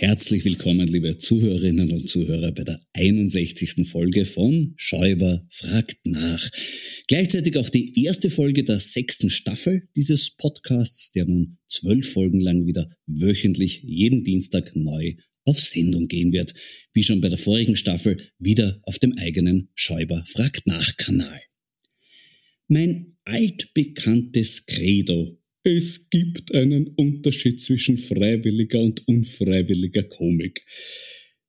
Herzlich willkommen, liebe Zuhörerinnen und Zuhörer, bei der 61. Folge von Schäuber fragt nach. Gleichzeitig auch die erste Folge der sechsten Staffel dieses Podcasts, der nun zwölf Folgen lang wieder wöchentlich jeden Dienstag neu auf Sendung gehen wird. Wie schon bei der vorigen Staffel wieder auf dem eigenen Schäuber fragt nach Kanal. Mein altbekanntes Credo es gibt einen Unterschied zwischen freiwilliger und unfreiwilliger Komik,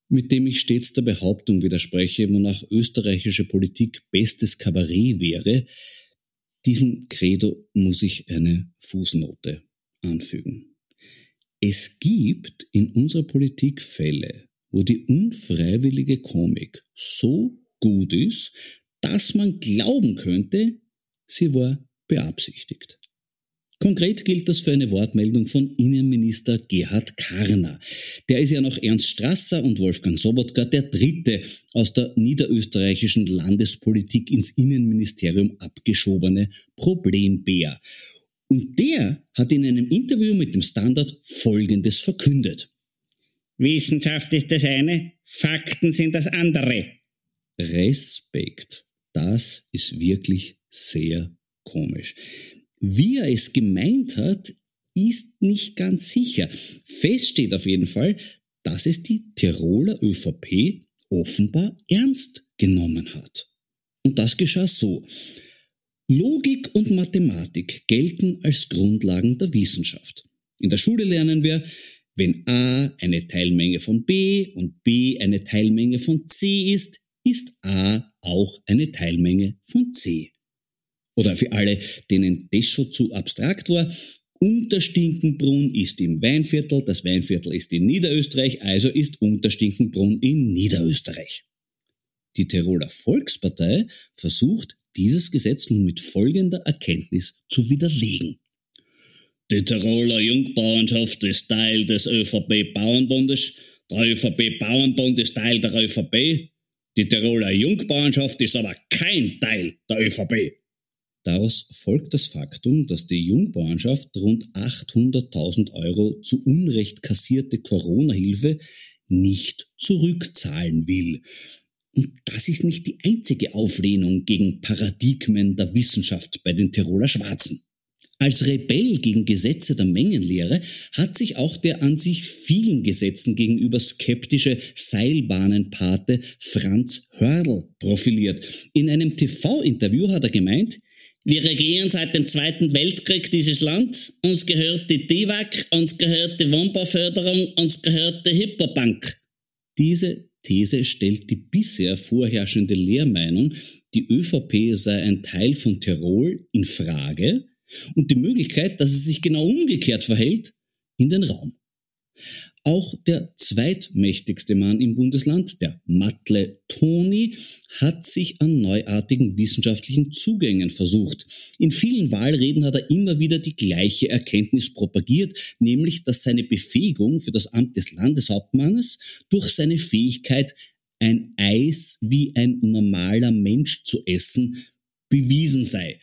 mit dem ich stets der Behauptung widerspreche, wonach österreichische Politik bestes Kabarett wäre. Diesem Credo muss ich eine Fußnote anfügen. Es gibt in unserer Politik Fälle, wo die unfreiwillige Komik so gut ist, dass man glauben könnte, sie war beabsichtigt. Konkret gilt das für eine Wortmeldung von Innenminister Gerhard Karner. Der ist ja noch Ernst Strasser und Wolfgang Sobotka der dritte aus der niederösterreichischen Landespolitik ins Innenministerium abgeschobene Problembär. Und der hat in einem Interview mit dem Standard Folgendes verkündet. Wissenschaft ist das eine, Fakten sind das andere. Respekt. Das ist wirklich sehr komisch. Wie er es gemeint hat, ist nicht ganz sicher. Fest steht auf jeden Fall, dass es die Tiroler ÖVP offenbar ernst genommen hat. Und das geschah so. Logik und Mathematik gelten als Grundlagen der Wissenschaft. In der Schule lernen wir, wenn A eine Teilmenge von B und B eine Teilmenge von C ist, ist A auch eine Teilmenge von C oder für alle, denen das schon zu abstrakt war, Unterstinkenbrunn ist im Weinviertel, das Weinviertel ist in Niederösterreich, also ist Unterstinkenbrunn in Niederösterreich. Die Tiroler Volkspartei versucht, dieses Gesetz nun mit folgender Erkenntnis zu widerlegen. Die Tiroler Jungbauernschaft ist Teil des ÖVP-Bauernbundes, der ÖVP-Bauernbund ist Teil der ÖVP, die Tiroler Jungbauernschaft ist aber kein Teil der ÖVP. Daraus folgt das Faktum, dass die Jungbauernschaft rund 800.000 Euro zu Unrecht kassierte Corona-Hilfe nicht zurückzahlen will. Und das ist nicht die einzige Auflehnung gegen Paradigmen der Wissenschaft bei den Tiroler Schwarzen. Als Rebell gegen Gesetze der Mengenlehre hat sich auch der an sich vielen Gesetzen gegenüber skeptische Seilbahnenpate Franz Hörl profiliert. In einem TV-Interview hat er gemeint, wir regieren seit dem Zweiten Weltkrieg dieses Land. Uns gehört die DIVAC, uns gehört die Wohnbauförderung, uns gehört die Hyperbank. Diese These stellt die bisher vorherrschende Lehrmeinung, die ÖVP sei ein Teil von Tirol, in Frage und die Möglichkeit, dass es sich genau umgekehrt verhält, in den Raum. Auch der zweitmächtigste Mann im Bundesland, der Matle Toni, hat sich an neuartigen wissenschaftlichen Zugängen versucht. In vielen Wahlreden hat er immer wieder die gleiche Erkenntnis propagiert, nämlich, dass seine Befähigung für das Amt des Landeshauptmannes durch seine Fähigkeit, ein Eis wie ein normaler Mensch zu essen, bewiesen sei.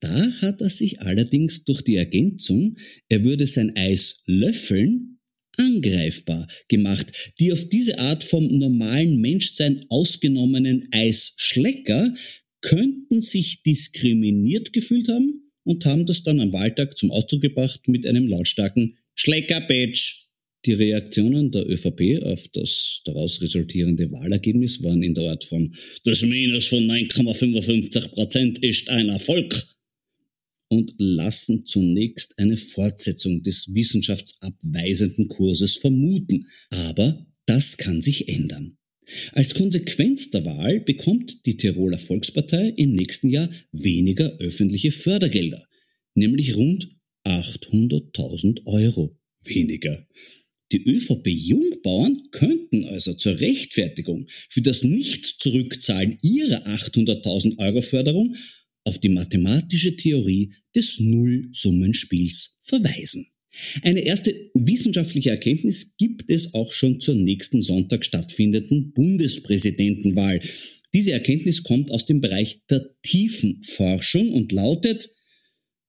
Da hat er sich allerdings durch die Ergänzung, er würde sein Eis löffeln, angreifbar gemacht. Die auf diese Art vom normalen Menschsein ausgenommenen Eisschlecker könnten sich diskriminiert gefühlt haben und haben das dann am Wahltag zum Ausdruck gebracht mit einem lautstarken Schlecker-Bitch. Die Reaktionen der ÖVP auf das daraus resultierende Wahlergebnis waren in der Art von das Minus von 9,55 Prozent ist ein Erfolg und lassen zunächst eine Fortsetzung des wissenschaftsabweisenden Kurses vermuten. Aber das kann sich ändern. Als Konsequenz der Wahl bekommt die Tiroler Volkspartei im nächsten Jahr weniger öffentliche Fördergelder, nämlich rund 800.000 Euro weniger. Die ÖVP-Jungbauern könnten also zur Rechtfertigung für das Nicht-Zurückzahlen ihrer 800.000 Euro Förderung auf die mathematische Theorie des Nullsummenspiels verweisen. Eine erste wissenschaftliche Erkenntnis gibt es auch schon zur nächsten Sonntag stattfindenden Bundespräsidentenwahl. Diese Erkenntnis kommt aus dem Bereich der Tiefenforschung und lautet,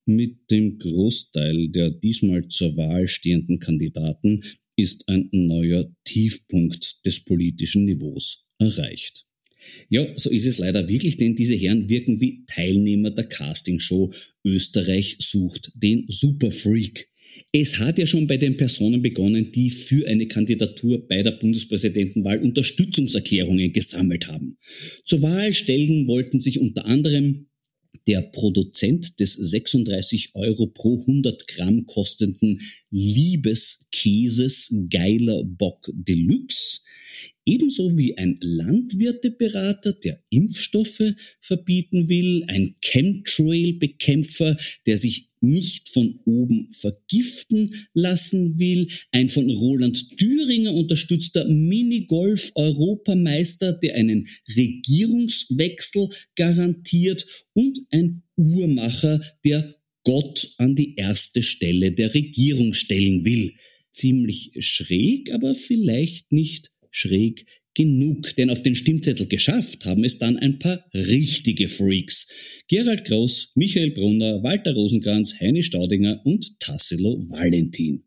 mit dem Großteil der diesmal zur Wahl stehenden Kandidaten ist ein neuer Tiefpunkt des politischen Niveaus erreicht. Ja, so ist es leider wirklich, denn diese Herren wirken wie Teilnehmer der Castingshow Österreich sucht den Superfreak. Es hat ja schon bei den Personen begonnen, die für eine Kandidatur bei der Bundespräsidentenwahl Unterstützungserklärungen gesammelt haben. Zur Wahl stellen wollten sich unter anderem der Produzent des 36 Euro pro 100 Gramm kostenden Liebeskäses Geiler Bock Deluxe, ebenso wie ein Landwirteberater, der Impfstoffe verbieten will, ein Chemtrail-Bekämpfer, der sich nicht von oben vergiften lassen will, ein von Roland Thüringer unterstützter Minigolf-Europameister, der einen Regierungswechsel garantiert und ein Uhrmacher, der Gott an die erste Stelle der Regierung stellen will. Ziemlich schräg, aber vielleicht nicht schräg genug, denn auf den Stimmzettel geschafft haben es dann ein paar richtige Freaks. Gerald Groß, Michael Brunner, Walter Rosenkranz, Heini Staudinger und Tassilo Valentin.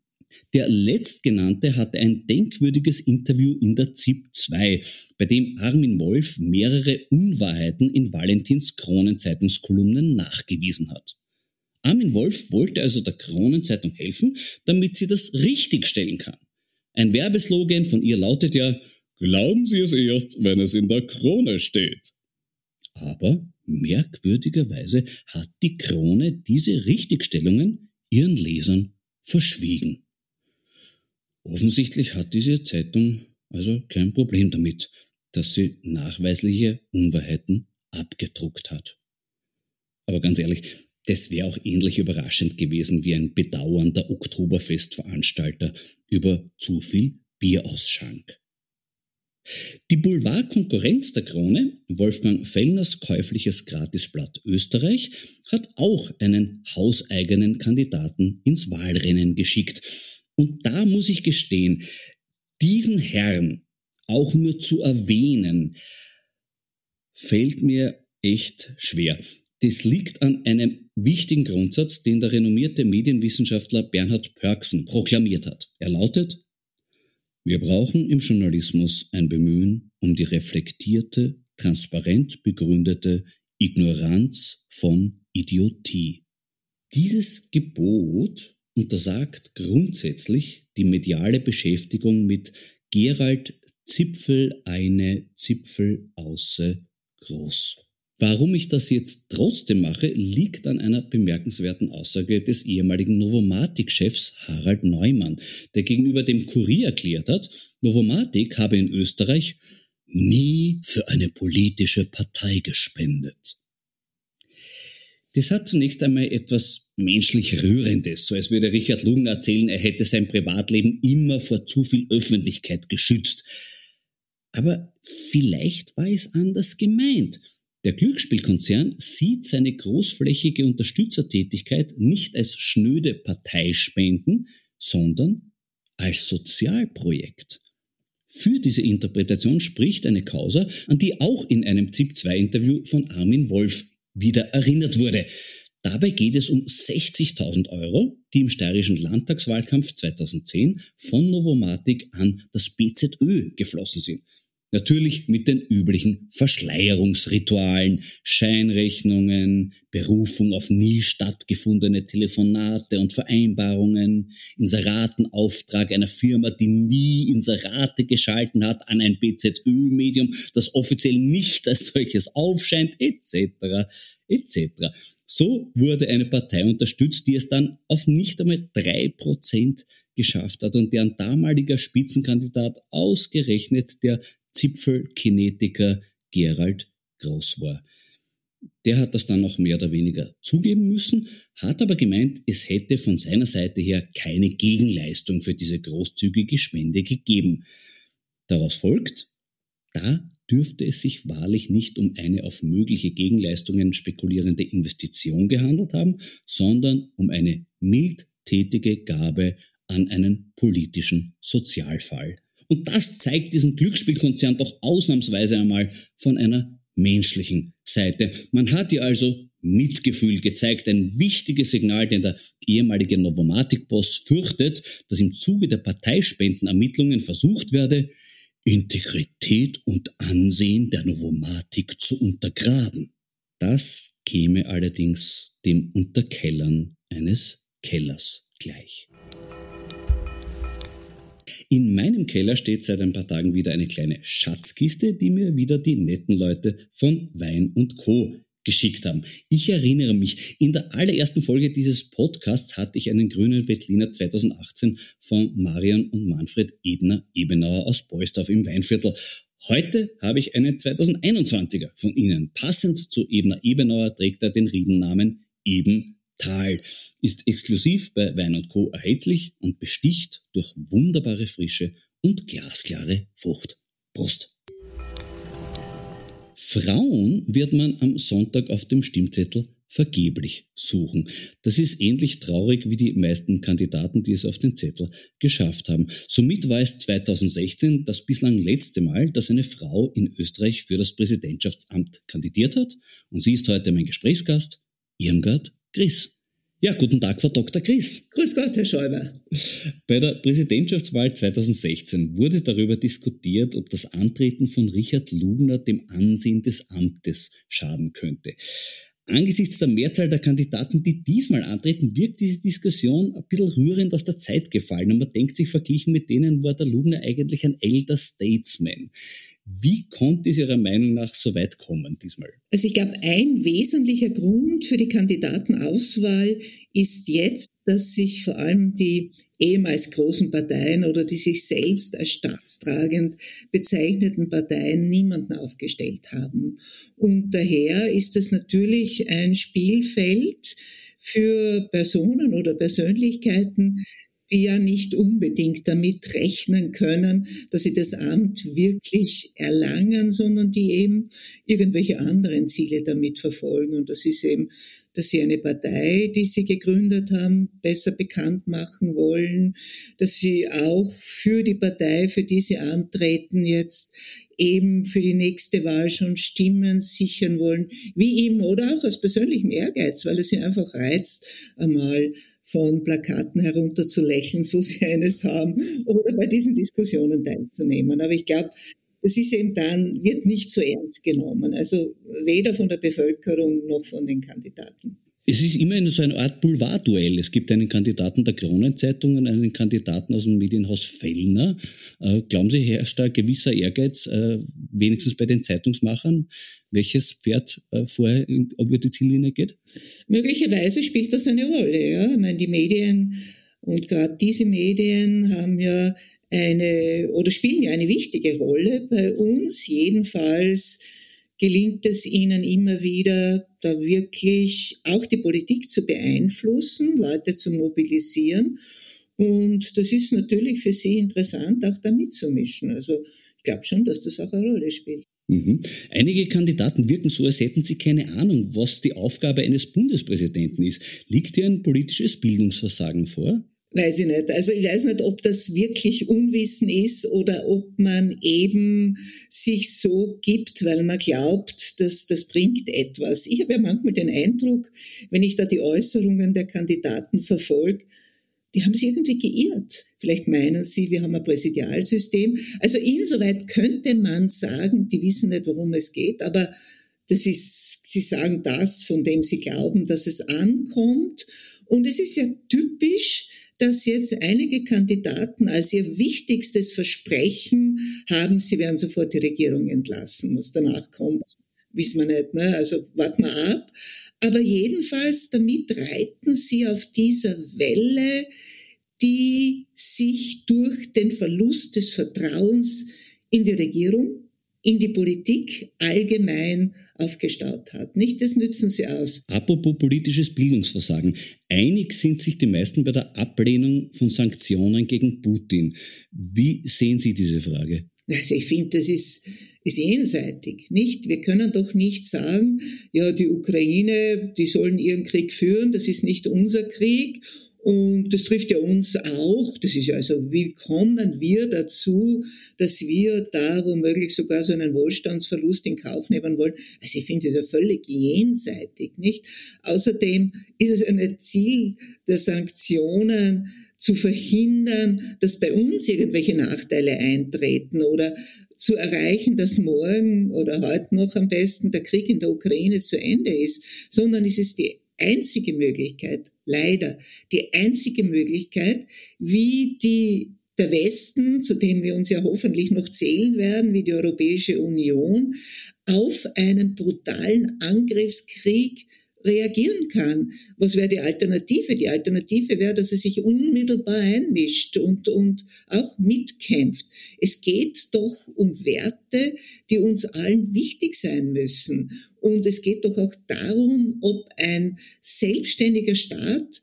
Der letztgenannte hatte ein denkwürdiges Interview in der ZIP 2, bei dem Armin Wolf mehrere Unwahrheiten in Valentins Kronenzeitungskolumnen nachgewiesen hat. Armin Wolf wollte also der Kronenzeitung helfen, damit sie das richtigstellen kann. Ein Werbeslogan von ihr lautet ja, glauben Sie es erst, wenn es in der Krone steht. Aber merkwürdigerweise hat die Krone diese Richtigstellungen ihren Lesern verschwiegen. Offensichtlich hat diese Zeitung also kein Problem damit, dass sie nachweisliche Unwahrheiten abgedruckt hat. Aber ganz ehrlich, das wäre auch ähnlich überraschend gewesen wie ein Bedauern der Oktoberfestveranstalter über zu viel Bierausschank. Die Boulevardkonkurrenz der Krone, Wolfgang Fellners käufliches Gratisblatt Österreich, hat auch einen hauseigenen Kandidaten ins Wahlrennen geschickt. Und da muss ich gestehen, diesen Herrn auch nur zu erwähnen, fällt mir echt schwer. Das liegt an einem wichtigen Grundsatz, den der renommierte Medienwissenschaftler Bernhard Pörksen proklamiert hat. Er lautet, wir brauchen im Journalismus ein Bemühen um die reflektierte, transparent begründete Ignoranz von Idiotie. Dieses Gebot untersagt grundsätzlich die mediale Beschäftigung mit Gerald Zipfel eine Zipfel außer groß. Warum ich das jetzt trotzdem mache, liegt an einer bemerkenswerten Aussage des ehemaligen Novomatic-Chefs Harald Neumann, der gegenüber dem Kurier erklärt hat, Novomatic habe in Österreich nie für eine politische Partei gespendet. Das hat zunächst einmal etwas menschlich Rührendes, so als würde Richard Lugner erzählen, er hätte sein Privatleben immer vor zu viel Öffentlichkeit geschützt. Aber vielleicht war es anders gemeint. Der Glücksspielkonzern sieht seine großflächige Unterstützertätigkeit nicht als schnöde Parteispenden, sondern als Sozialprojekt. Für diese Interpretation spricht eine Causa, an die auch in einem ZIP-2-Interview von Armin Wolf wieder erinnert wurde. Dabei geht es um 60.000 Euro, die im steirischen Landtagswahlkampf 2010 von Novomatic an das BZÖ geflossen sind. Natürlich mit den üblichen Verschleierungsritualen, Scheinrechnungen, Berufung auf nie stattgefundene Telefonate und Vereinbarungen, Inseratenauftrag einer Firma, die nie Inserate geschalten hat an ein BZÖ-Medium, das offiziell nicht als solches aufscheint, etc., etc. So wurde eine Partei unterstützt, die es dann auf nicht einmal drei Prozent geschafft hat und deren damaliger Spitzenkandidat ausgerechnet der Zipfelkinetiker Gerald Groß war. Der hat das dann noch mehr oder weniger zugeben müssen, hat aber gemeint, es hätte von seiner Seite her keine Gegenleistung für diese großzügige Spende gegeben. Daraus folgt, da dürfte es sich wahrlich nicht um eine auf mögliche Gegenleistungen spekulierende Investition gehandelt haben, sondern um eine mildtätige Gabe an einen politischen Sozialfall. Und das zeigt diesen Glücksspielkonzern doch ausnahmsweise einmal von einer menschlichen Seite. Man hat ihr also Mitgefühl gezeigt, ein wichtiges Signal, denn der ehemalige Novomatic-Boss fürchtet, dass im Zuge der Parteispendenermittlungen versucht werde, Integrität und Ansehen der Novomatic zu untergraben. Das käme allerdings dem Unterkellern eines Kellers gleich. In meinem Keller steht seit ein paar Tagen wieder eine kleine Schatzkiste, die mir wieder die netten Leute von Wein und Co. geschickt haben. Ich erinnere mich, in der allerersten Folge dieses Podcasts hatte ich einen grünen Wettliner 2018 von Marion und Manfred Ebner-Ebenauer aus Beusdorf im Weinviertel. Heute habe ich einen 2021er von Ihnen. Passend zu Ebner-Ebenauer trägt er den Riedennamen Eben Tal ist exklusiv bei Wein Co. erhältlich und besticht durch wunderbare Frische und glasklare Frucht. Prost! Frauen wird man am Sonntag auf dem Stimmzettel vergeblich suchen. Das ist ähnlich traurig wie die meisten Kandidaten, die es auf den Zettel geschafft haben. Somit war es 2016 das bislang letzte Mal, dass eine Frau in Österreich für das Präsidentschaftsamt kandidiert hat und sie ist heute mein Gesprächsgast, Irmgard Chris. Ja, guten Tag, Frau Dr. Chris. Grüß Gott, Herr Schäuber. Bei der Präsidentschaftswahl 2016 wurde darüber diskutiert, ob das Antreten von Richard Lugner dem Ansehen des Amtes schaden könnte. Angesichts der Mehrzahl der Kandidaten, die diesmal antreten, wirkt diese Diskussion ein bisschen rührend aus der Zeit gefallen und man denkt sich, verglichen mit denen war der Lugner eigentlich ein Elder Statesman. Wie konnte es Ihrer Meinung nach so weit kommen diesmal? Also ich glaube, ein wesentlicher Grund für die Kandidatenauswahl ist jetzt, dass sich vor allem die ehemals großen Parteien oder die sich selbst als staatstragend bezeichneten Parteien niemanden aufgestellt haben. Und daher ist es natürlich ein Spielfeld für Personen oder Persönlichkeiten, die ja nicht unbedingt damit rechnen können, dass sie das Amt wirklich erlangen, sondern die eben irgendwelche anderen Ziele damit verfolgen. Und das ist eben, dass sie eine Partei, die sie gegründet haben, besser bekannt machen wollen, dass sie auch für die Partei, für die sie antreten, jetzt eben für die nächste Wahl schon Stimmen sichern wollen, wie ihm oder auch aus persönlichem Ehrgeiz, weil es sie einfach reizt, einmal von Plakaten herunter zu lächeln, so sie eines haben, oder bei diesen Diskussionen teilzunehmen. Aber ich glaube, es ist eben dann, wird nicht so ernst genommen. Also weder von der Bevölkerung noch von den Kandidaten. Es ist immer so eine Art Boulevardduell. Es gibt einen Kandidaten der Kronenzeitung und einen Kandidaten aus dem Medienhaus Fellner. Äh, glauben Sie, herrscht da gewisser Ehrgeiz, äh, wenigstens bei den Zeitungsmachern, welches Pferd äh, vorher über die Ziellinie geht? Möglicherweise spielt das eine Rolle. Ja? Ich meine, die Medien und gerade diese Medien haben ja eine oder spielen ja eine wichtige Rolle. Bei uns jedenfalls gelingt es ihnen immer wieder, da wirklich auch die Politik zu beeinflussen, Leute zu mobilisieren. Und das ist natürlich für sie interessant, auch da mitzumischen. Also ich glaube schon, dass das auch eine Rolle spielt. Mhm. Einige Kandidaten wirken so, als hätten sie keine Ahnung, was die Aufgabe eines Bundespräsidenten ist. Liegt hier ein politisches Bildungsversagen vor? Weiß ich nicht. Also ich weiß nicht, ob das wirklich Unwissen ist oder ob man eben sich so gibt, weil man glaubt, dass das bringt etwas. Ich habe ja manchmal den Eindruck, wenn ich da die Äußerungen der Kandidaten verfolge, die haben sich irgendwie geirrt. Vielleicht meinen sie, wir haben ein Präsidialsystem. Also insoweit könnte man sagen, die wissen nicht, worum es geht, aber das ist, sie sagen das, von dem sie glauben, dass es ankommt. Und es ist ja typisch, dass jetzt einige Kandidaten als ihr wichtigstes Versprechen haben, sie werden sofort die Regierung entlassen. Was danach kommt, wissen wir nicht. Ne? Also warten wir ab. Aber jedenfalls, damit reiten sie auf dieser Welle, die sich durch den Verlust des Vertrauens in die Regierung, in die Politik allgemein aufgestaut hat. Nicht, das nützen sie aus. Apropos politisches Bildungsversagen. Einig sind sich die meisten bei der Ablehnung von Sanktionen gegen Putin. Wie sehen Sie diese Frage? Also ich finde, das ist, ist jenseitig, nicht? Wir können doch nicht sagen, ja, die Ukraine, die sollen ihren Krieg führen, das ist nicht unser Krieg und das trifft ja uns auch. Das ist ja also, wie kommen wir dazu, dass wir da womöglich sogar so einen Wohlstandsverlust in Kauf nehmen wollen? Also ich finde das ja völlig jenseitig, nicht? Außerdem ist es ein Ziel der Sanktionen, zu verhindern, dass bei uns irgendwelche Nachteile eintreten oder zu erreichen, dass morgen oder heute noch am besten der Krieg in der Ukraine zu Ende ist, sondern es ist die einzige Möglichkeit, leider die einzige Möglichkeit, wie die der Westen, zu dem wir uns ja hoffentlich noch zählen werden, wie die Europäische Union, auf einen brutalen Angriffskrieg reagieren kann. Was wäre die Alternative? Die Alternative wäre, dass er sich unmittelbar einmischt und, und auch mitkämpft. Es geht doch um Werte, die uns allen wichtig sein müssen. Und es geht doch auch darum, ob ein selbstständiger Staat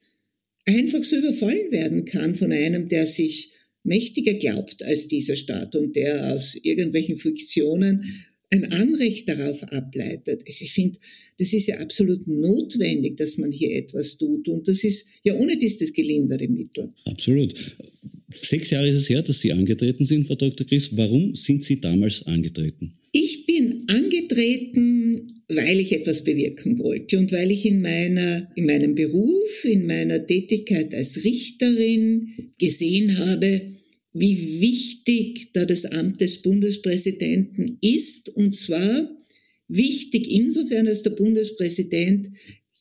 einfach so überfallen werden kann von einem, der sich mächtiger glaubt als dieser Staat und der aus irgendwelchen Fiktionen ein Anrecht darauf ableitet. Also ich finde, das ist ja absolut notwendig, dass man hier etwas tut. Und das ist ja ohne dies das gelindere Mittel. Absolut. Sechs Jahre ist es her, dass Sie angetreten sind, Frau Dr. Chris. Warum sind Sie damals angetreten? Ich bin angetreten, weil ich etwas bewirken wollte und weil ich in meiner, in meinem Beruf, in meiner Tätigkeit als Richterin gesehen habe, wie wichtig da das Amt des Bundespräsidenten ist. Und zwar wichtig insofern, als der Bundespräsident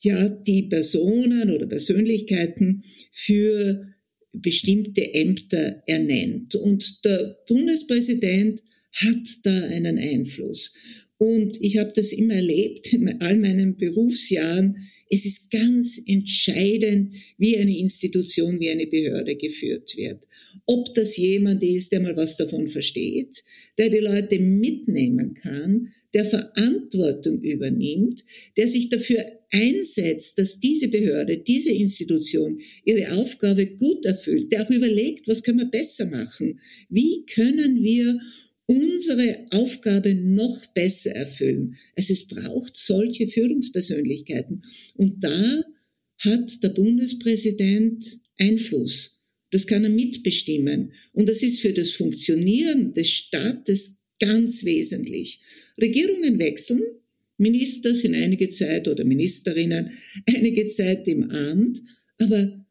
ja die Personen oder Persönlichkeiten für bestimmte Ämter ernennt. Und der Bundespräsident hat da einen Einfluss. Und ich habe das immer erlebt in all meinen Berufsjahren. Es ist ganz entscheidend, wie eine Institution, wie eine Behörde geführt wird. Ob das jemand ist, der mal was davon versteht, der die Leute mitnehmen kann, der Verantwortung übernimmt, der sich dafür einsetzt, dass diese Behörde, diese Institution ihre Aufgabe gut erfüllt, der auch überlegt, was können wir besser machen? Wie können wir unsere Aufgabe noch besser erfüllen? Also es braucht solche Führungspersönlichkeiten. Und da hat der Bundespräsident Einfluss. Das kann er mitbestimmen. Und das ist für das Funktionieren des Staates ganz wesentlich. Regierungen wechseln, Minister sind einige Zeit oder Ministerinnen einige Zeit im Amt, aber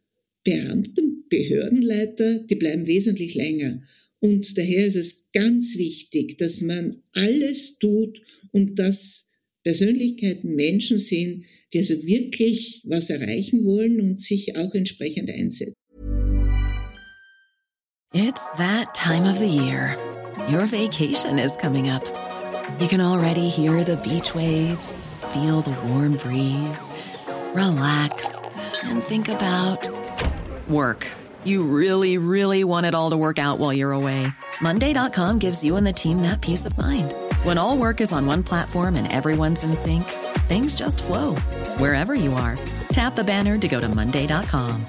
Beamten, Behördenleiter, die bleiben wesentlich länger. Und daher ist es ganz wichtig, dass man alles tut, um dass Persönlichkeiten Menschen sind, die also wirklich was erreichen wollen und sich auch entsprechend einsetzen. It's that time of the year. Your vacation is coming up. You can already hear the beach waves, feel the warm breeze, relax and think about work. You really, really want it all to work out while you're away. Monday.com gives you and the team that peace of mind. When all work is on one platform and everyone's in sync, things just flow wherever you are. Tap the banner to go to Monday.com.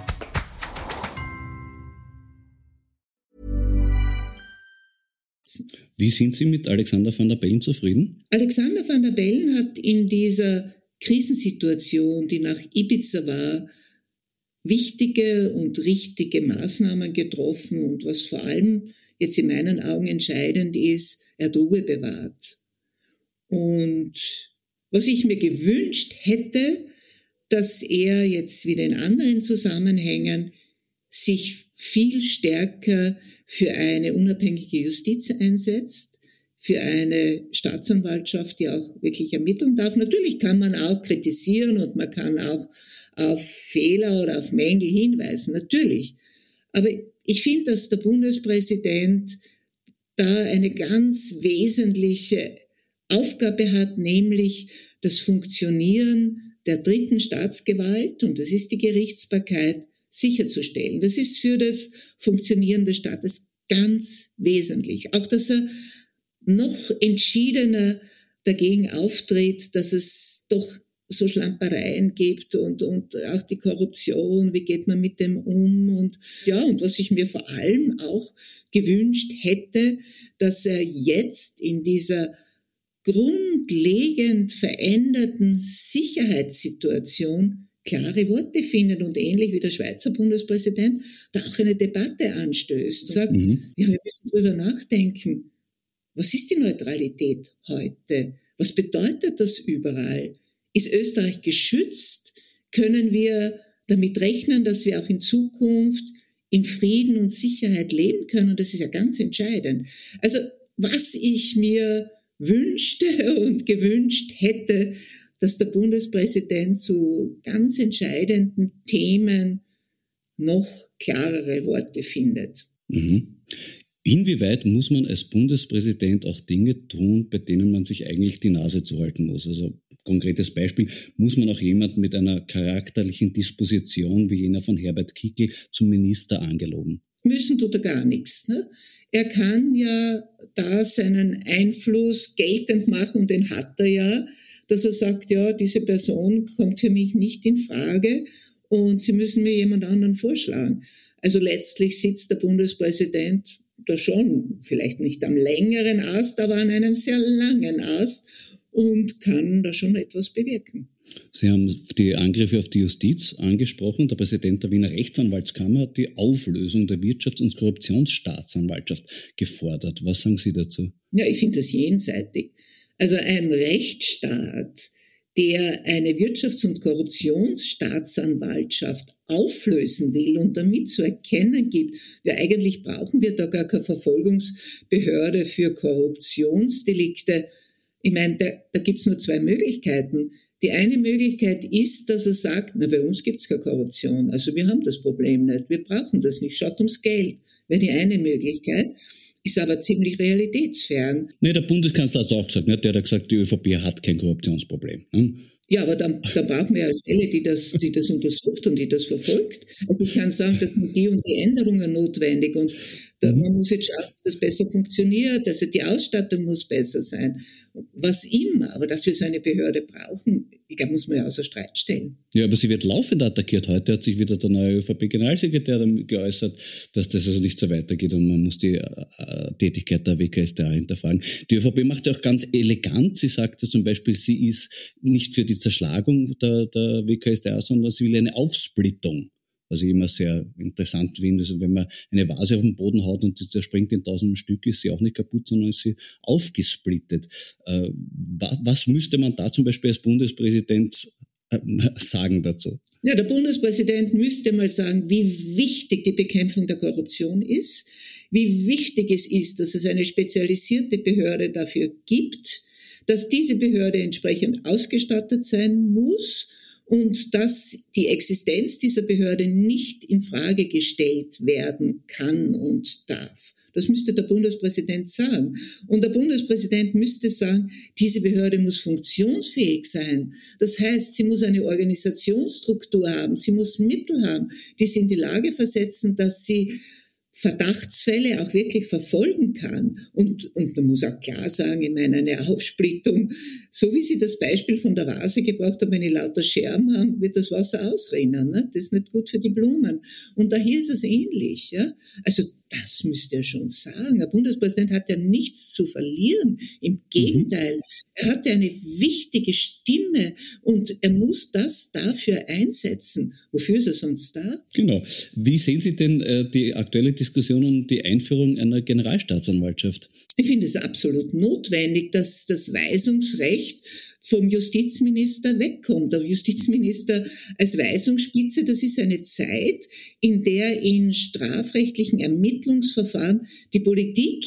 Wie sind Sie mit Alexander van der Bellen zufrieden? Alexander van der Bellen hat in dieser Krisensituation, die nach Ibiza war, wichtige und richtige Maßnahmen getroffen und was vor allem jetzt in meinen Augen entscheidend ist, er hat Ruhe bewahrt. Und was ich mir gewünscht hätte, dass er jetzt wieder in anderen Zusammenhängen sich viel stärker für eine unabhängige Justiz einsetzt, für eine Staatsanwaltschaft, die auch wirklich ermitteln darf. Natürlich kann man auch kritisieren und man kann auch auf Fehler oder auf Mängel hinweisen, natürlich. Aber ich finde, dass der Bundespräsident da eine ganz wesentliche Aufgabe hat, nämlich das Funktionieren der dritten Staatsgewalt, und das ist die Gerichtsbarkeit, sicherzustellen. Das ist für das Funktionieren des Staates ganz wesentlich. Auch, dass er noch entschiedener dagegen auftritt, dass es doch so Schlampereien gibt und, und auch die Korruption, wie geht man mit dem um und ja, und was ich mir vor allem auch gewünscht hätte, dass er jetzt in dieser grundlegend veränderten Sicherheitssituation klare Worte findet und ähnlich wie der Schweizer Bundespräsident da auch eine Debatte anstößt. Sagt, mhm. ja, wir müssen drüber nachdenken. Was ist die Neutralität heute? Was bedeutet das überall? Ist Österreich geschützt? Können wir damit rechnen, dass wir auch in Zukunft in Frieden und Sicherheit leben können? Das ist ja ganz entscheidend. Also was ich mir wünschte und gewünscht hätte, dass der Bundespräsident zu ganz entscheidenden Themen noch klarere Worte findet. Mhm. Inwieweit muss man als Bundespräsident auch Dinge tun, bei denen man sich eigentlich die Nase zuhalten muss? Also konkretes Beispiel, muss man auch jemand mit einer charakterlichen Disposition wie jener von Herbert Kickel zum Minister angeloben? Müssen tut er gar nichts. Ne? Er kann ja da seinen Einfluss geltend machen und den hat er ja, dass er sagt, ja, diese Person kommt für mich nicht in Frage und Sie müssen mir jemand anderen vorschlagen. Also letztlich sitzt der Bundespräsident da schon, vielleicht nicht am längeren Ast, aber an einem sehr langen Ast und kann da schon etwas bewirken. Sie haben die Angriffe auf die Justiz angesprochen. Der Präsident der Wiener Rechtsanwaltskammer hat die Auflösung der Wirtschafts- und Korruptionsstaatsanwaltschaft gefordert. Was sagen Sie dazu? Ja, ich finde das jenseitig. Also ein Rechtsstaat, der eine Wirtschafts- und Korruptionsstaatsanwaltschaft auflösen will und damit zu erkennen gibt, ja eigentlich brauchen wir da gar keine Verfolgungsbehörde für Korruptionsdelikte, ich meine, da, da gibt's nur zwei Möglichkeiten. Die eine Möglichkeit ist, dass er sagt, na, bei uns gibt's keine Korruption, also wir haben das Problem nicht, wir brauchen das nicht, schaut ums Geld, wäre die eine Möglichkeit ist aber ziemlich realitätsfern. Nee, der Bundeskanzler hat es auch gesagt, ne? der hat gesagt, die ÖVP hat kein Korruptionsproblem. Ne? Ja, aber dann, dann brauchen wir eine Stelle, die das, die das untersucht und die das verfolgt. Also ich kann sagen, das sind die und die Änderungen notwendig und da, man muss jetzt schauen, dass das besser funktioniert, also die Ausstattung muss besser sein was immer. Aber dass wir so eine Behörde brauchen, ich glaube, muss man ja außer Streit stellen. Ja, aber sie wird laufend attackiert. Heute hat sich wieder der neue ÖVP-Generalsekretär geäußert, dass das also nicht so weitergeht und man muss die äh, Tätigkeit der WKStA hinterfragen. Die ÖVP macht ja auch ganz elegant. Sie sagte zum Beispiel, sie ist nicht für die Zerschlagung der, der WKStA, sondern sie will eine Aufsplittung was ich immer sehr interessant finde. Also wenn man eine Vase auf den Boden haut und die zerspringt in tausenden Stücke, ist sie auch nicht kaputt, sondern ist sie aufgesplittet. Äh, was müsste man da zum Beispiel als Bundespräsident äh, sagen dazu? Ja, der Bundespräsident müsste mal sagen, wie wichtig die Bekämpfung der Korruption ist, wie wichtig es ist, dass es eine spezialisierte Behörde dafür gibt, dass diese Behörde entsprechend ausgestattet sein muss und dass die Existenz dieser Behörde nicht in Frage gestellt werden kann und darf. Das müsste der Bundespräsident sagen. Und der Bundespräsident müsste sagen, diese Behörde muss funktionsfähig sein. Das heißt, sie muss eine Organisationsstruktur haben, sie muss Mittel haben, die sie in die Lage versetzen, dass sie Verdachtsfälle auch wirklich verfolgen kann. Und, und man muss auch klar sagen, ich meine, eine Aufsplittung, so wie Sie das Beispiel von der Vase gebracht haben, wenn ich lauter Scherben habe, wird das Wasser ausrinnen. Ne? Das ist nicht gut für die Blumen. Und daher ist es ähnlich. Ja? Also das müsste er schon sagen. Der Bundespräsident hat ja nichts zu verlieren. Im Gegenteil. Mhm. Er hatte eine wichtige Stimme und er muss das dafür einsetzen. Wofür ist er sonst da? Genau. Wie sehen Sie denn äh, die aktuelle Diskussion um die Einführung einer Generalstaatsanwaltschaft? Ich finde es absolut notwendig, dass das Weisungsrecht vom Justizminister wegkommt. Der Justizminister als Weisungsspitze, das ist eine Zeit, in der in strafrechtlichen Ermittlungsverfahren die Politik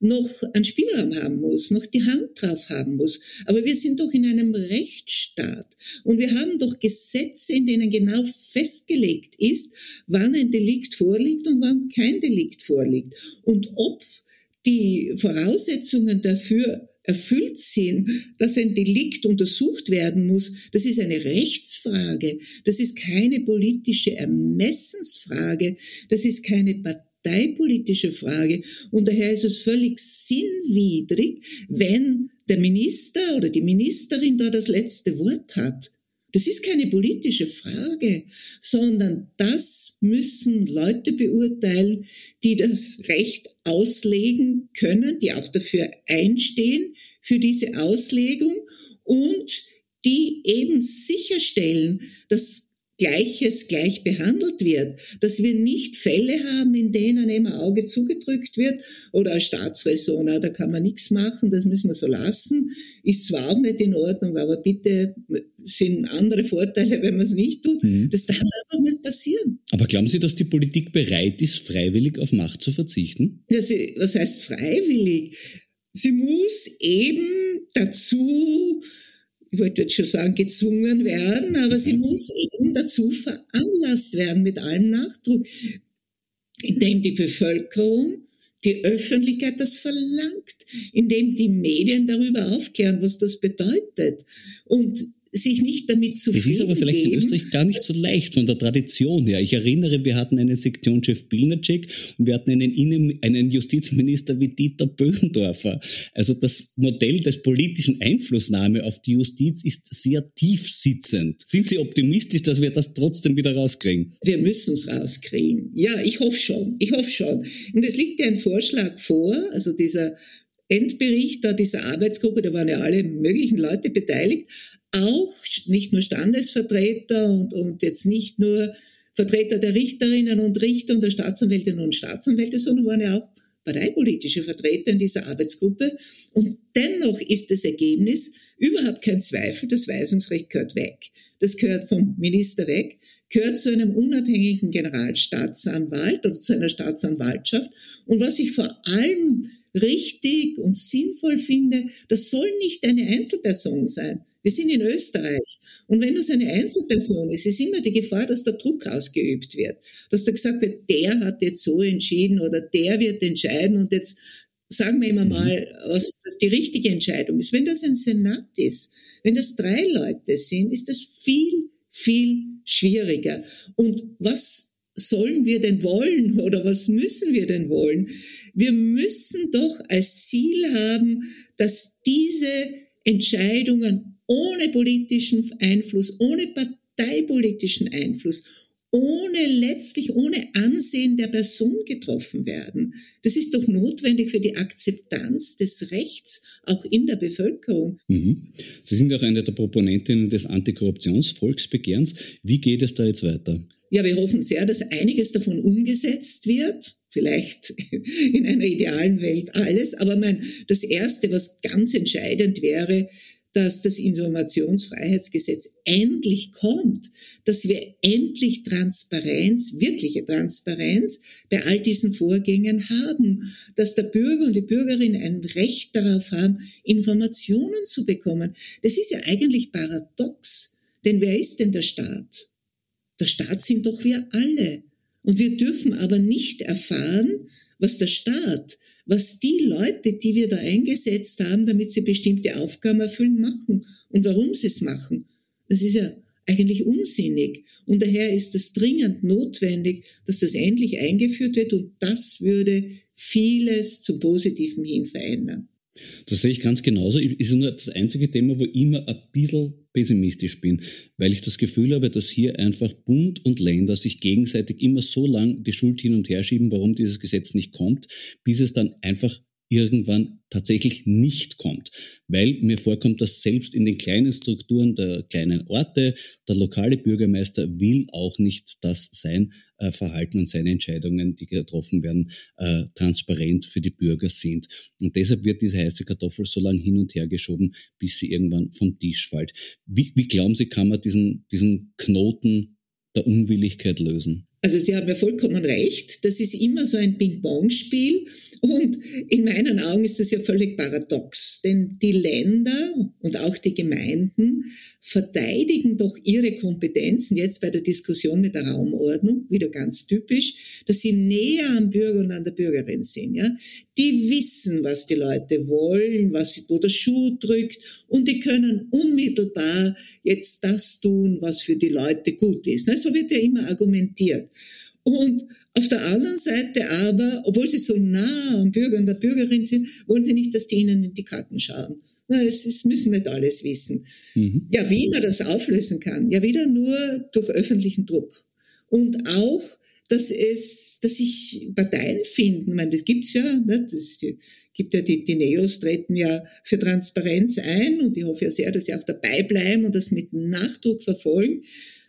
noch einen Spielraum haben muss, noch die Hand drauf haben muss. Aber wir sind doch in einem Rechtsstaat und wir haben doch Gesetze, in denen genau festgelegt ist, wann ein Delikt vorliegt und wann kein Delikt vorliegt. Und ob die Voraussetzungen dafür erfüllt sind, dass ein Delikt untersucht werden muss, das ist eine Rechtsfrage. Das ist keine politische Ermessensfrage. Das ist keine parteipolitische Frage. Und daher ist es völlig sinnwidrig, wenn der Minister oder die Ministerin da das letzte Wort hat. Das ist keine politische Frage, sondern das müssen Leute beurteilen, die das Recht auslegen können, die auch dafür einstehen, für diese Auslegung und die eben sicherstellen, dass Gleiches gleich behandelt wird, dass wir nicht Fälle haben, in denen eben ein Auge zugedrückt wird oder ein Staatsräson, da kann man nichts machen, das müssen wir so lassen, ist zwar auch nicht in Ordnung, aber bitte sind andere Vorteile, wenn man es nicht tut. Mhm. Das darf einfach nicht passieren. Aber glauben Sie, dass die Politik bereit ist, freiwillig auf Macht zu verzichten? Ja, sie, was heißt freiwillig? Sie muss eben dazu ich wollte jetzt schon sagen, gezwungen werden, aber sie muss eben dazu veranlasst werden mit allem Nachdruck, indem die Bevölkerung, die Öffentlichkeit das verlangt, indem die Medien darüber aufklären, was das bedeutet. Und sich nicht damit zufrieden Das ist aber vielleicht geben. in Österreich gar nicht so leicht von der Tradition her. Ich erinnere, wir hatten einen Sektionschef Bilnacek und wir hatten einen, Innen einen Justizminister wie Dieter Böhendorfer. Also das Modell des politischen Einflussnahme auf die Justiz ist sehr tief sitzend. Sind Sie optimistisch, dass wir das trotzdem wieder rauskriegen? Wir müssen es rauskriegen. Ja, ich hoffe schon. Ich hoffe schon. Und es liegt ja ein Vorschlag vor, also dieser Endbericht da dieser Arbeitsgruppe, da waren ja alle möglichen Leute beteiligt, auch nicht nur Standesvertreter und, und jetzt nicht nur Vertreter der Richterinnen und Richter und der Staatsanwältinnen und Staatsanwälte, sondern waren ja auch parteipolitische Vertreter in dieser Arbeitsgruppe. Und dennoch ist das Ergebnis überhaupt kein Zweifel, das Weisungsrecht gehört weg. Das gehört vom Minister weg, gehört zu einem unabhängigen Generalstaatsanwalt oder zu einer Staatsanwaltschaft. Und was ich vor allem richtig und sinnvoll finde, das soll nicht eine Einzelperson sein. Wir sind in Österreich. Und wenn das eine Einzelperson ist, ist immer die Gefahr, dass der Druck ausgeübt wird. Dass da gesagt wird, der hat jetzt so entschieden oder der wird entscheiden und jetzt sagen wir immer mhm. mal, was das die richtige Entscheidung ist. Wenn das ein Senat ist, wenn das drei Leute sind, ist das viel, viel schwieriger. Und was sollen wir denn wollen oder was müssen wir denn wollen? Wir müssen doch als Ziel haben, dass diese Entscheidungen ohne politischen Einfluss, ohne parteipolitischen Einfluss, ohne letztlich ohne Ansehen der Person getroffen werden. Das ist doch notwendig für die Akzeptanz des Rechts auch in der Bevölkerung. Mhm. Sie sind auch eine der Proponentinnen des Antikorruptionsvolksbegehrens. Wie geht es da jetzt weiter? Ja, wir hoffen sehr, dass einiges davon umgesetzt wird. Vielleicht in einer idealen Welt alles. Aber mein, das Erste, was ganz entscheidend wäre, dass das Informationsfreiheitsgesetz endlich kommt, dass wir endlich Transparenz, wirkliche Transparenz bei all diesen Vorgängen haben, dass der Bürger und die Bürgerin ein Recht darauf haben, Informationen zu bekommen. Das ist ja eigentlich paradox. Denn wer ist denn der Staat? Der Staat sind doch wir alle. Und wir dürfen aber nicht erfahren, was der Staat, was die Leute, die wir da eingesetzt haben, damit sie bestimmte Aufgaben erfüllen, machen und warum sie es machen. Das ist ja eigentlich unsinnig. Und daher ist es dringend notwendig, dass das endlich eingeführt wird und das würde vieles zum Positiven hin verändern. Das sehe ich ganz genauso. Ist nur das einzige Thema, wo ich immer ein bisschen pessimistisch bin, weil ich das Gefühl habe, dass hier einfach Bund und Länder sich gegenseitig immer so lang die Schuld hin und her schieben, warum dieses Gesetz nicht kommt, bis es dann einfach irgendwann tatsächlich nicht kommt. Weil mir vorkommt, dass selbst in den kleinen Strukturen der kleinen Orte der lokale Bürgermeister will auch nicht das sein äh, Verhalten und seine Entscheidungen, die getroffen werden, äh, transparent für die Bürger sind. Und deshalb wird diese heiße Kartoffel so lange hin und her geschoben, bis sie irgendwann vom Tisch fällt. Wie, wie glauben Sie, kann man diesen, diesen Knoten der Unwilligkeit lösen? Also Sie haben ja vollkommen recht, das ist immer so ein Ping-Pong-Spiel und in meinen Augen ist das ja völlig paradox, denn die Länder und auch die Gemeinden verteidigen doch ihre Kompetenzen jetzt bei der Diskussion mit der Raumordnung, wieder ganz typisch, dass sie näher am Bürger und an der Bürgerin sind. Ja? Die wissen, was die Leute wollen, was, wo der Schuh drückt und die können unmittelbar jetzt das tun, was für die Leute gut ist. Ne? So wird ja immer argumentiert. Und auf der anderen Seite aber, obwohl sie so nah am Bürger und der Bürgerin sind, wollen sie nicht, dass die ihnen in die Karten schauen. Na, es ist, müssen nicht alles wissen. Mhm. Ja, wie man das auflösen kann, ja wieder nur durch öffentlichen Druck. Und auch, dass es, dass sich Parteien finden, ich meine, das gibt's ja, ne? das gibt ja die, die Neos treten ja für Transparenz ein und ich hoffe ja sehr, dass sie auch dabei bleiben und das mit Nachdruck verfolgen,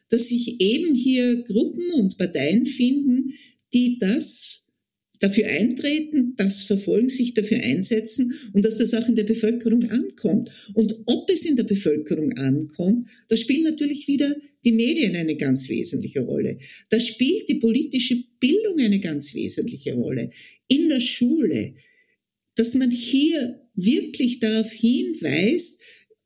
dass sich eben hier Gruppen und Parteien finden, die das dafür eintreten, das verfolgen, sich dafür einsetzen und dass das auch in der Bevölkerung ankommt. Und ob es in der Bevölkerung ankommt, da spielen natürlich wieder die Medien eine ganz wesentliche Rolle. Da spielt die politische Bildung eine ganz wesentliche Rolle. In der Schule, dass man hier wirklich darauf hinweist,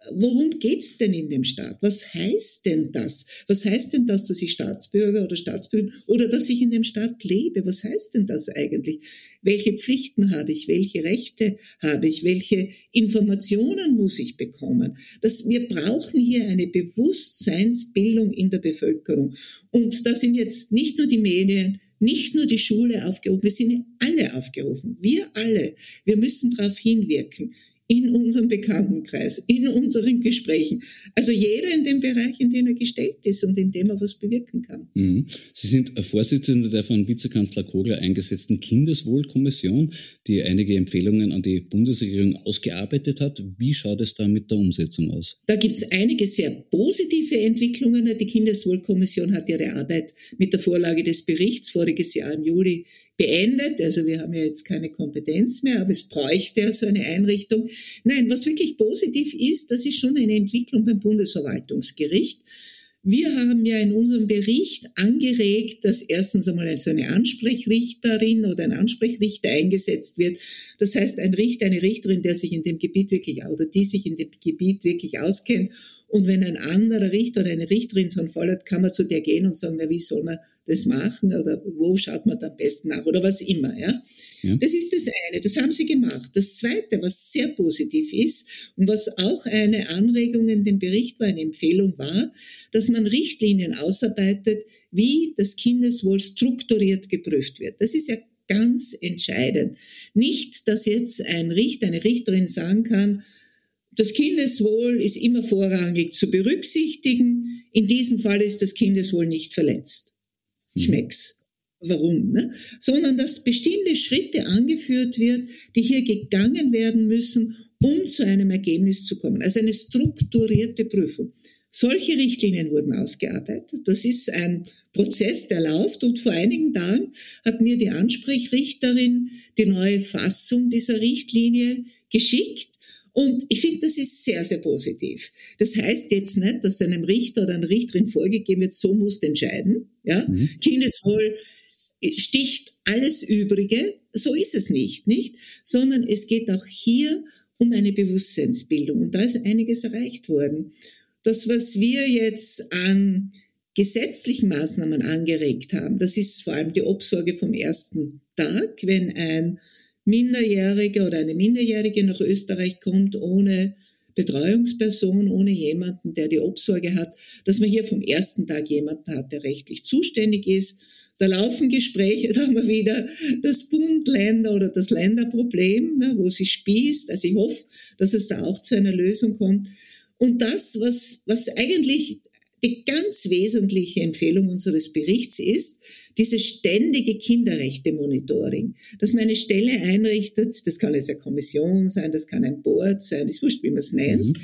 worum geht's denn in dem Staat? Was heißt denn das? Was heißt denn das, dass ich Staatsbürger oder Staatsbürgerin oder dass ich in dem Staat lebe? Was heißt denn das eigentlich? Welche Pflichten habe ich? Welche Rechte habe ich? Welche Informationen muss ich bekommen? Das, wir brauchen hier eine Bewusstseinsbildung in der Bevölkerung. Und da sind jetzt nicht nur die Medien, nicht nur die Schule aufgerufen, wir sind alle aufgerufen. Wir alle. Wir müssen darauf hinwirken in unserem Bekanntenkreis, in unseren Gesprächen. Also jeder in dem Bereich, in dem er gestellt ist und in dem er was bewirken kann. Mhm. Sie sind Vorsitzende der von Vizekanzler Kogler eingesetzten Kindeswohlkommission, die einige Empfehlungen an die Bundesregierung ausgearbeitet hat. Wie schaut es da mit der Umsetzung aus? Da gibt es einige sehr positive Entwicklungen. Die Kindeswohlkommission hat ihre Arbeit mit der Vorlage des Berichts voriges Jahr im Juli beendet. Also wir haben ja jetzt keine Kompetenz mehr, aber es bräuchte ja so eine Einrichtung. Nein, was wirklich positiv ist, das ist schon eine Entwicklung beim Bundesverwaltungsgericht. Wir haben ja in unserem Bericht angeregt, dass erstens einmal so eine Ansprechrichterin oder ein Ansprechrichter eingesetzt wird. Das heißt, ein Richter, eine Richterin, der sich in dem Gebiet wirklich, oder die sich in dem Gebiet wirklich auskennt. Und wenn ein anderer Richter oder eine Richterin so einen Fall hat, kann man zu der gehen und sagen, na, wie soll man das machen oder wo schaut man da am besten nach oder was immer, ja. ja. Das ist das eine, das haben sie gemacht. Das zweite, was sehr positiv ist und was auch eine Anregung in dem Bericht war, eine Empfehlung war, dass man Richtlinien ausarbeitet, wie das Kindeswohl strukturiert geprüft wird. Das ist ja ganz entscheidend. Nicht, dass jetzt ein Richter, eine Richterin sagen kann, das Kindeswohl ist immer vorrangig zu berücksichtigen. In diesem Fall ist das Kindeswohl nicht verletzt. Mhm. Schmecks. Warum? Ne? Sondern dass bestimmte Schritte angeführt wird, die hier gegangen werden müssen, um zu einem Ergebnis zu kommen. Also eine strukturierte Prüfung. Solche Richtlinien wurden ausgearbeitet. Das ist ein Prozess, der läuft. Und vor einigen Tagen hat mir die Ansprechrichterin die neue Fassung dieser Richtlinie geschickt. Und ich finde, das ist sehr, sehr positiv. Das heißt jetzt nicht, dass einem Richter oder einer Richterin vorgegeben wird, so musst entscheiden. Ja? Mhm. Kindeswohl sticht alles Übrige. So ist es nicht, nicht? Sondern es geht auch hier um eine Bewusstseinsbildung. Und da ist einiges erreicht worden. das, was wir jetzt an gesetzlichen Maßnahmen angeregt haben, das ist vor allem die Obsorge vom ersten Tag, wenn ein Minderjähriger oder eine Minderjährige nach Österreich kommt ohne Betreuungsperson, ohne jemanden, der die Obsorge hat, dass man hier vom ersten Tag jemanden hat, der rechtlich zuständig ist. Da laufen Gespräche, da haben wir wieder das Bund-Länder- oder das Länderproblem, ne, wo sie spießt. Also ich hoffe, dass es da auch zu einer Lösung kommt. Und das, was, was eigentlich die ganz wesentliche Empfehlung unseres Berichts ist, dieses ständige Kinderrechte-Monitoring, dass man eine Stelle einrichtet, das kann jetzt eine Kommission sein, das kann ein Board sein, ist wurscht, wie man es nennt, mhm.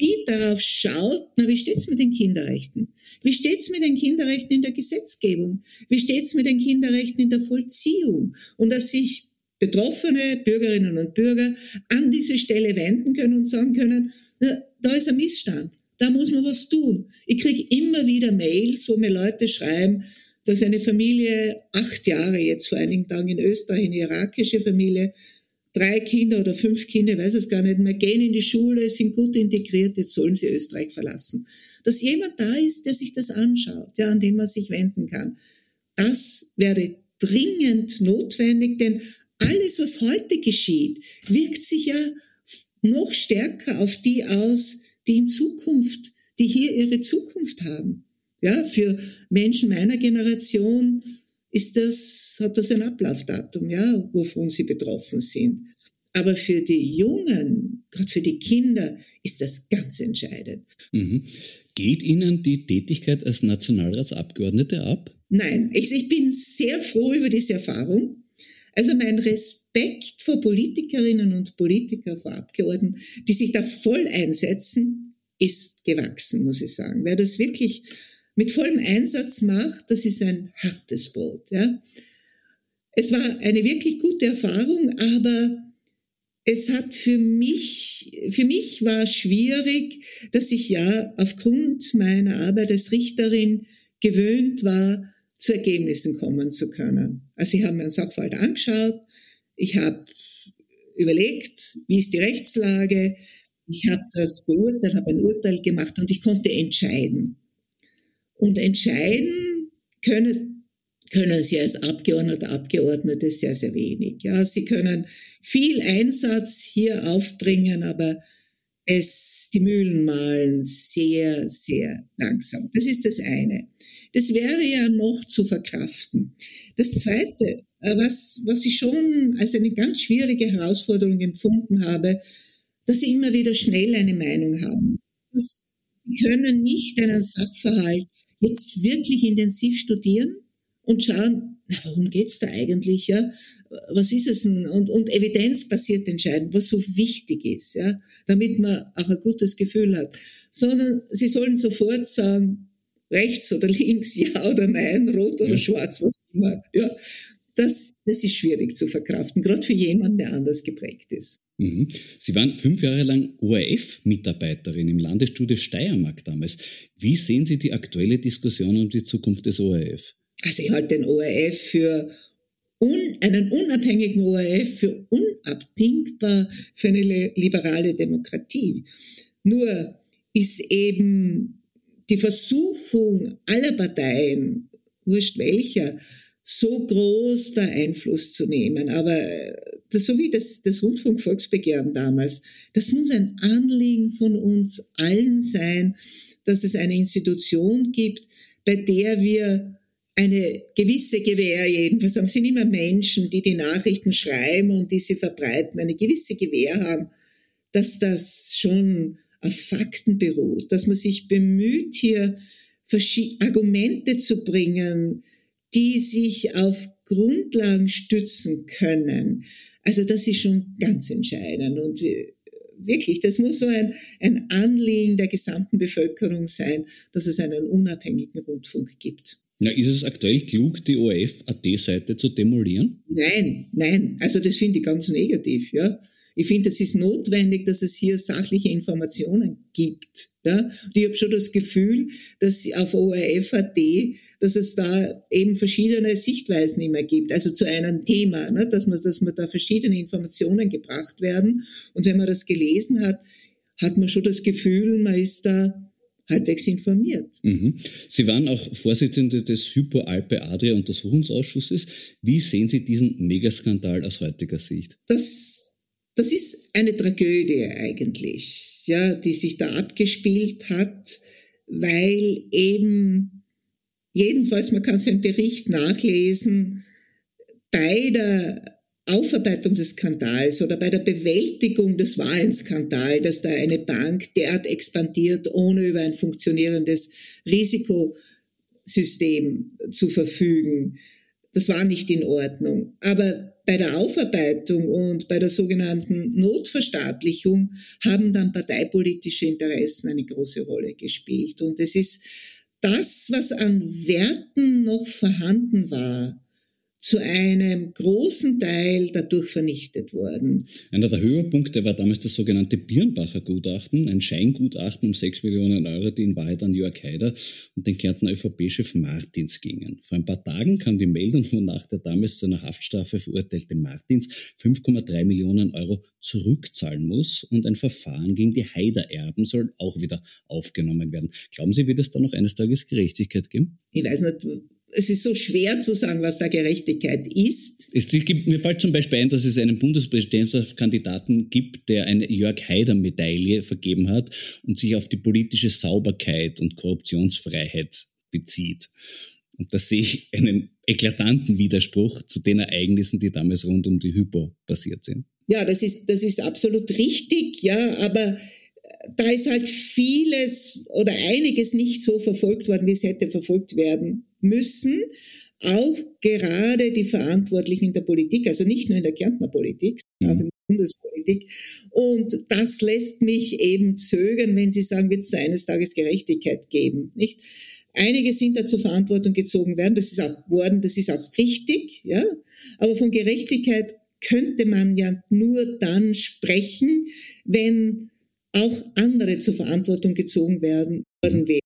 die darauf schaut, na, wie steht's mit den Kinderrechten? Wie steht's mit den Kinderrechten in der Gesetzgebung? Wie steht's mit den Kinderrechten in der Vollziehung? Und dass sich betroffene Bürgerinnen und Bürger an diese Stelle wenden können und sagen können, na, da ist ein Missstand, da muss man was tun. Ich kriege immer wieder Mails, wo mir Leute schreiben, dass eine Familie, acht Jahre jetzt vor einigen Tagen in Österreich, eine irakische Familie, drei Kinder oder fünf Kinder, weiß es gar nicht mehr, gehen in die Schule, sind gut integriert, jetzt sollen sie Österreich verlassen. Dass jemand da ist, der sich das anschaut, ja, an den man sich wenden kann. Das wäre dringend notwendig, denn alles, was heute geschieht, wirkt sich ja noch stärker auf die aus, die in Zukunft, die hier ihre Zukunft haben. Ja, für Menschen meiner Generation ist das, hat das ein Ablaufdatum, ja, wovon sie betroffen sind. Aber für die Jungen, gerade für die Kinder, ist das ganz entscheidend. Mhm. Geht Ihnen die Tätigkeit als Nationalratsabgeordnete ab? Nein, ich, ich bin sehr froh über diese Erfahrung. Also mein Respekt vor Politikerinnen und Politikern, vor Abgeordneten, die sich da voll einsetzen, ist gewachsen, muss ich sagen, weil das wirklich mit vollem Einsatz macht, das ist ein hartes Brot. Ja. Es war eine wirklich gute Erfahrung, aber es hat für mich, für mich war schwierig, dass ich ja aufgrund meiner Arbeit als Richterin gewöhnt war, zu Ergebnissen kommen zu können. Also ich habe mir einen Sachverhalt angeschaut, ich habe überlegt, wie ist die Rechtslage, ich habe das beurteilt, habe ein Urteil gemacht und ich konnte entscheiden. Und entscheiden können, können Sie als Abgeordneter, Abgeordnete sehr, sehr wenig. Ja, Sie können viel Einsatz hier aufbringen, aber es, die Mühlen malen sehr, sehr langsam. Das ist das eine. Das wäre ja noch zu verkraften. Das zweite, äh, was, was ich schon als eine ganz schwierige Herausforderung empfunden habe, dass Sie immer wieder schnell eine Meinung haben. Sie können nicht einen Sachverhalt jetzt wirklich intensiv studieren und schauen, na, worum geht's da eigentlich, ja? Was ist es denn? Und, und evidenzbasiert entscheiden, was so wichtig ist, ja? Damit man auch ein gutes Gefühl hat. Sondern sie sollen sofort sagen, rechts oder links, ja oder nein, rot oder schwarz, was immer, ja. Das, das ist schwierig zu verkraften, gerade für jemanden, der anders geprägt ist. Mhm. Sie waren fünf Jahre lang ORF-Mitarbeiterin im Landesstudio Steiermark damals. Wie sehen Sie die aktuelle Diskussion um die Zukunft des ORF? Also ich halte den ORF für un, einen unabhängigen ORF für unabdingbar für eine liberale Demokratie. Nur ist eben die Versuchung aller Parteien, wurscht welcher, so groß da Einfluss zu nehmen. Aber das, so wie das, das Rundfunkvolksbegehren damals, das muss ein Anliegen von uns allen sein, dass es eine Institution gibt, bei der wir eine gewisse Gewähr, jedenfalls haben, sind immer Menschen, die die Nachrichten schreiben und die sie verbreiten, eine gewisse Gewähr haben, dass das schon auf Fakten beruht, dass man sich bemüht, hier Argumente zu bringen, die sich auf Grundlagen stützen können. Also das ist schon ganz entscheidend und wirklich, das muss so ein, ein Anliegen der gesamten Bevölkerung sein, dass es einen unabhängigen Rundfunk gibt. Na, ist es aktuell klug, die ORF-AT-Seite zu demolieren? Nein, nein. Also das finde ich ganz negativ, ja. Ich finde, es ist notwendig, dass es hier sachliche Informationen gibt. Ja? Und ich habe schon das Gefühl, dass auf ORF.at dass es da eben verschiedene Sichtweisen immer gibt, also zu einem Thema, ne, dass, man, dass man da verschiedene Informationen gebracht werden. Und wenn man das gelesen hat, hat man schon das Gefühl, man ist da halbwegs informiert. Mhm. Sie waren auch Vorsitzende des Hypo-Alpe Adria Untersuchungsausschusses. Wie sehen Sie diesen Megaskandal aus heutiger Sicht? Das, das ist eine Tragödie eigentlich, ja, die sich da abgespielt hat, weil eben, jedenfalls, man kann im Bericht nachlesen, bei der Aufarbeitung des Skandals oder bei der Bewältigung des wahren Skandals, dass da eine Bank derart expandiert, ohne über ein funktionierendes Risikosystem zu verfügen. Das war nicht in Ordnung. Aber bei der Aufarbeitung und bei der sogenannten Notverstaatlichung haben dann parteipolitische Interessen eine große Rolle gespielt. Und es ist das, was an Werten noch vorhanden war, zu einem großen Teil dadurch vernichtet worden. Einer der Höhepunkte war damals das sogenannte Birnbacher Gutachten, ein Scheingutachten um 6 Millionen Euro, die in Wahrheit an Jörg Haider und den Kärntner ÖVP-Chef Martins gingen. Vor ein paar Tagen kam die Meldung, wonach der damals zu einer Haftstrafe verurteilte Martins 5,3 Millionen Euro zurückzahlen muss und ein Verfahren gegen die Haider-Erben soll auch wieder aufgenommen werden. Glauben Sie, wird es da noch eines Tages Gerechtigkeit geben? Ich weiß nicht, es ist so schwer zu sagen, was da Gerechtigkeit ist. Es gibt, mir fällt zum Beispiel ein, dass es einen Bundespräsidentschaftskandidaten gibt, der eine Jörg Haider-Medaille vergeben hat und sich auf die politische Sauberkeit und Korruptionsfreiheit bezieht. Und da sehe ich einen eklatanten Widerspruch zu den Ereignissen, die damals rund um die Hypo passiert sind. Ja, das ist, das ist absolut richtig, ja, aber da ist halt vieles oder einiges nicht so verfolgt worden, wie es hätte verfolgt werden müssen. Auch gerade die Verantwortlichen in der Politik, also nicht nur in der Kärntner Politik, sondern auch in der Bundespolitik. Und das lässt mich eben zögern, wenn Sie sagen, wird es eines Tages Gerechtigkeit geben, nicht? Einige sind da zur Verantwortung gezogen werden, das ist auch worden, das ist auch richtig, ja. Aber von Gerechtigkeit könnte man ja nur dann sprechen, wenn auch andere zur Verantwortung gezogen werden worden wären,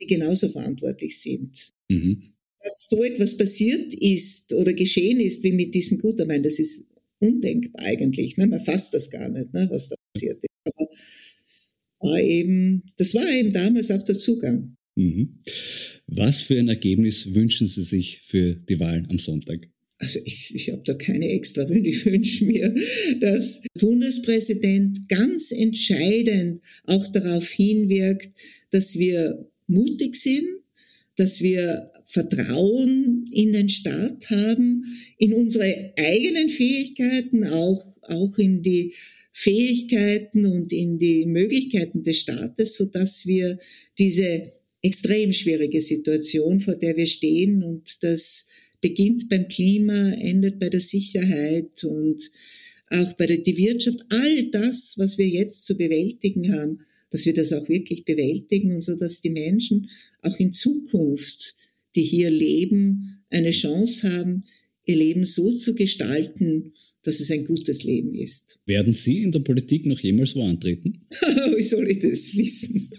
die genauso verantwortlich sind. Mhm. Dass so etwas passiert ist oder geschehen ist wie mit diesem Gutermann, das ist undenkbar eigentlich. Ne? Man fasst das gar nicht, ne? was da passiert ist. Aber war eben, das war eben damals auch der Zugang. Mhm. Was für ein Ergebnis wünschen Sie sich für die Wahlen am Sonntag? also ich, ich habe da keine extra Wünsche. Ich wünsche mir, dass der Bundespräsident ganz entscheidend auch darauf hinwirkt, dass wir mutig sind, dass wir Vertrauen in den Staat haben, in unsere eigenen Fähigkeiten, auch, auch in die Fähigkeiten und in die Möglichkeiten des Staates, so dass wir diese extrem schwierige Situation, vor der wir stehen und das beginnt beim Klima, endet bei der Sicherheit und auch bei der die Wirtschaft. All das, was wir jetzt zu bewältigen haben, dass wir das auch wirklich bewältigen und so, dass die Menschen auch in Zukunft, die hier leben, eine Chance haben, ihr Leben so zu gestalten, dass es ein gutes Leben ist. Werden Sie in der Politik noch jemals wo antreten? Wie soll ich das wissen?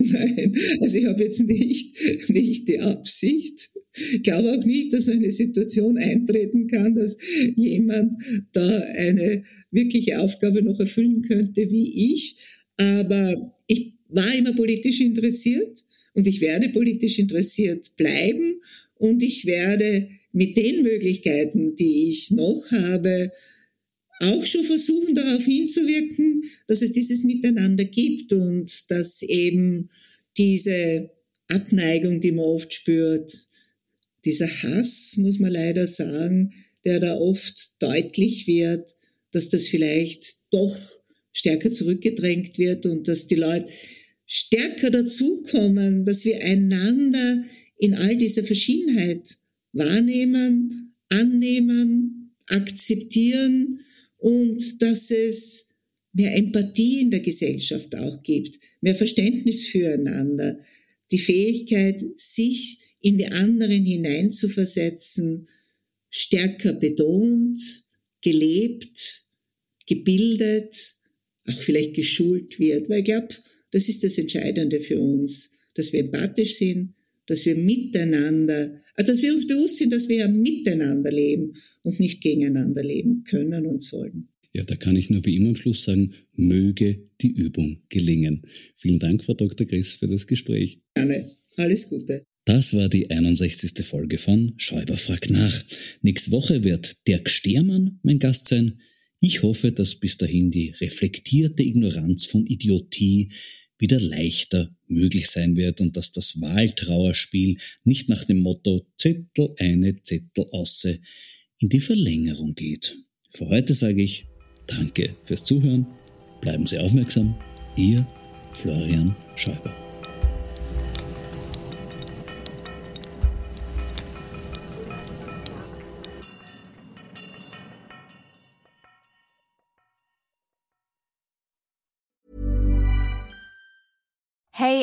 Nein, also ich habe jetzt nicht, nicht die Absicht, ich glaube auch nicht, dass eine Situation eintreten kann, dass jemand da eine wirkliche Aufgabe noch erfüllen könnte wie ich. Aber ich war immer politisch interessiert und ich werde politisch interessiert bleiben und ich werde mit den Möglichkeiten, die ich noch habe, auch schon versuchen darauf hinzuwirken, dass es dieses Miteinander gibt und dass eben diese Abneigung, die man oft spürt, dieser Hass, muss man leider sagen, der da oft deutlich wird, dass das vielleicht doch stärker zurückgedrängt wird und dass die Leute stärker dazukommen, dass wir einander in all dieser Verschiedenheit wahrnehmen, annehmen, akzeptieren und dass es mehr Empathie in der Gesellschaft auch gibt, mehr Verständnis füreinander, die Fähigkeit, sich in die anderen hineinzuversetzen, stärker betont, gelebt, gebildet, auch vielleicht geschult wird. Weil ich glaube, das ist das Entscheidende für uns, dass wir empathisch sind, dass wir miteinander, also dass wir uns bewusst sind, dass wir ja miteinander leben und nicht gegeneinander leben können und sollen. Ja, da kann ich nur wie immer am Schluss sagen, möge die Übung gelingen. Vielen Dank, Frau Dr. Griss, für das Gespräch. Gerne. Alles Gute. Das war die 61. Folge von Schäuber fragt nach. Nächste Woche wird Dirk Stermann mein Gast sein. Ich hoffe, dass bis dahin die reflektierte Ignoranz von Idiotie wieder leichter möglich sein wird und dass das Wahltrauerspiel nicht nach dem Motto Zettel eine, Zettel ausse in die Verlängerung geht. Für heute sage ich Danke fürs Zuhören, bleiben Sie aufmerksam, Ihr Florian Schäuber.